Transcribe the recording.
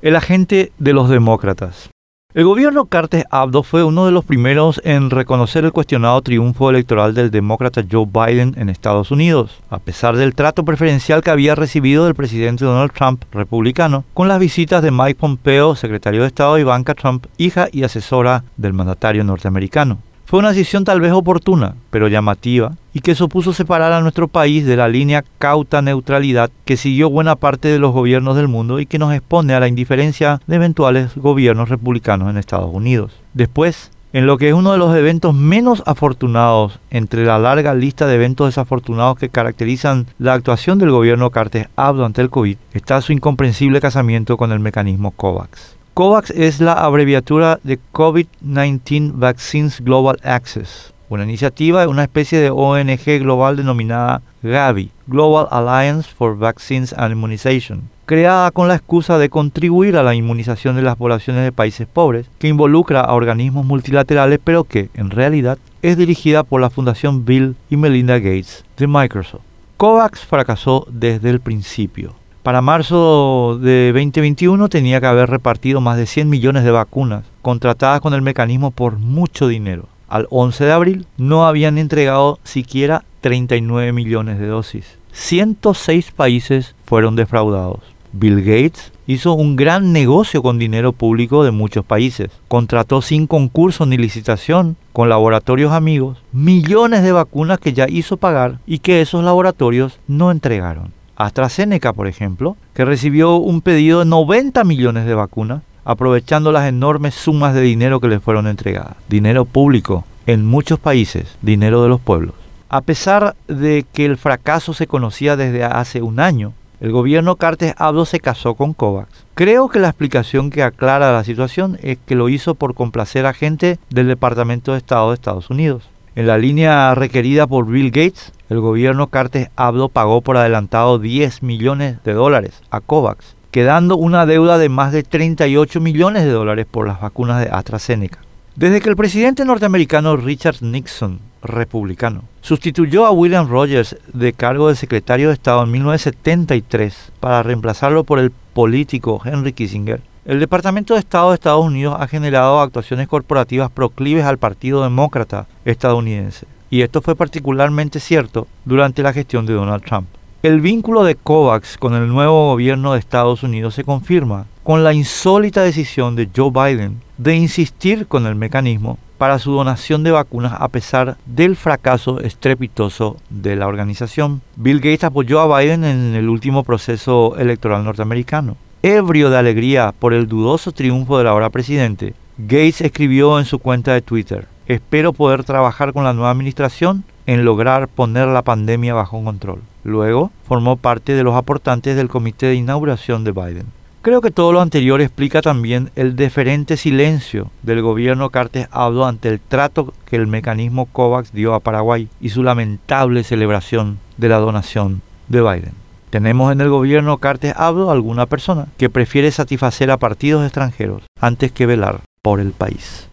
El agente de los demócratas. El gobierno Cartes Abdo fue uno de los primeros en reconocer el cuestionado triunfo electoral del demócrata Joe Biden en Estados Unidos, a pesar del trato preferencial que había recibido del presidente Donald Trump, republicano, con las visitas de Mike Pompeo, secretario de Estado, de Ivanka Trump, hija y asesora del mandatario norteamericano. Fue una decisión tal vez oportuna, pero llamativa, y que supuso separar a nuestro país de la línea cauta neutralidad que siguió buena parte de los gobiernos del mundo y que nos expone a la indiferencia de eventuales gobiernos republicanos en Estados Unidos. Después, en lo que es uno de los eventos menos afortunados entre la larga lista de eventos desafortunados que caracterizan la actuación del gobierno Cartes Abdo ante el COVID, está su incomprensible casamiento con el mecanismo COVAX. COVAX es la abreviatura de COVID-19 Vaccines Global Access, una iniciativa, una especie de ONG global denominada GAVI, Global Alliance for Vaccines and Immunization, creada con la excusa de contribuir a la inmunización de las poblaciones de países pobres, que involucra a organismos multilaterales, pero que, en realidad, es dirigida por la Fundación Bill y Melinda Gates de Microsoft. COVAX fracasó desde el principio. Para marzo de 2021 tenía que haber repartido más de 100 millones de vacunas contratadas con el mecanismo por mucho dinero. Al 11 de abril no habían entregado siquiera 39 millones de dosis. 106 países fueron defraudados. Bill Gates hizo un gran negocio con dinero público de muchos países. Contrató sin concurso ni licitación con laboratorios amigos millones de vacunas que ya hizo pagar y que esos laboratorios no entregaron. AstraZeneca, por ejemplo, que recibió un pedido de 90 millones de vacunas, aprovechando las enormes sumas de dinero que le fueron entregadas. Dinero público en muchos países, dinero de los pueblos. A pesar de que el fracaso se conocía desde hace un año, el gobierno Cartes Abdo se casó con COVAX. Creo que la explicación que aclara la situación es que lo hizo por complacer a gente del Departamento de Estado de Estados Unidos. En la línea requerida por Bill Gates, el gobierno Cartes Abdo pagó por adelantado 10 millones de dólares a COVAX, quedando una deuda de más de 38 millones de dólares por las vacunas de AstraZeneca. Desde que el presidente norteamericano Richard Nixon, republicano, sustituyó a William Rogers de cargo de secretario de Estado en 1973 para reemplazarlo por el político Henry Kissinger, el Departamento de Estado de Estados Unidos ha generado actuaciones corporativas proclives al Partido Demócrata estadounidense, y esto fue particularmente cierto durante la gestión de Donald Trump. El vínculo de COVAX con el nuevo gobierno de Estados Unidos se confirma con la insólita decisión de Joe Biden de insistir con el mecanismo para su donación de vacunas a pesar del fracaso estrepitoso de la organización. Bill Gates apoyó a Biden en el último proceso electoral norteamericano Ebrio de alegría por el dudoso triunfo del ahora presidente, Gates escribió en su cuenta de Twitter, espero poder trabajar con la nueva administración en lograr poner la pandemia bajo control. Luego formó parte de los aportantes del comité de inauguración de Biden. Creo que todo lo anterior explica también el deferente silencio del gobierno Cartes Abdo ante el trato que el mecanismo COVAX dio a Paraguay y su lamentable celebración de la donación de Biden. Tenemos en el gobierno Cartes Abdo alguna persona que prefiere satisfacer a partidos extranjeros antes que velar por el país.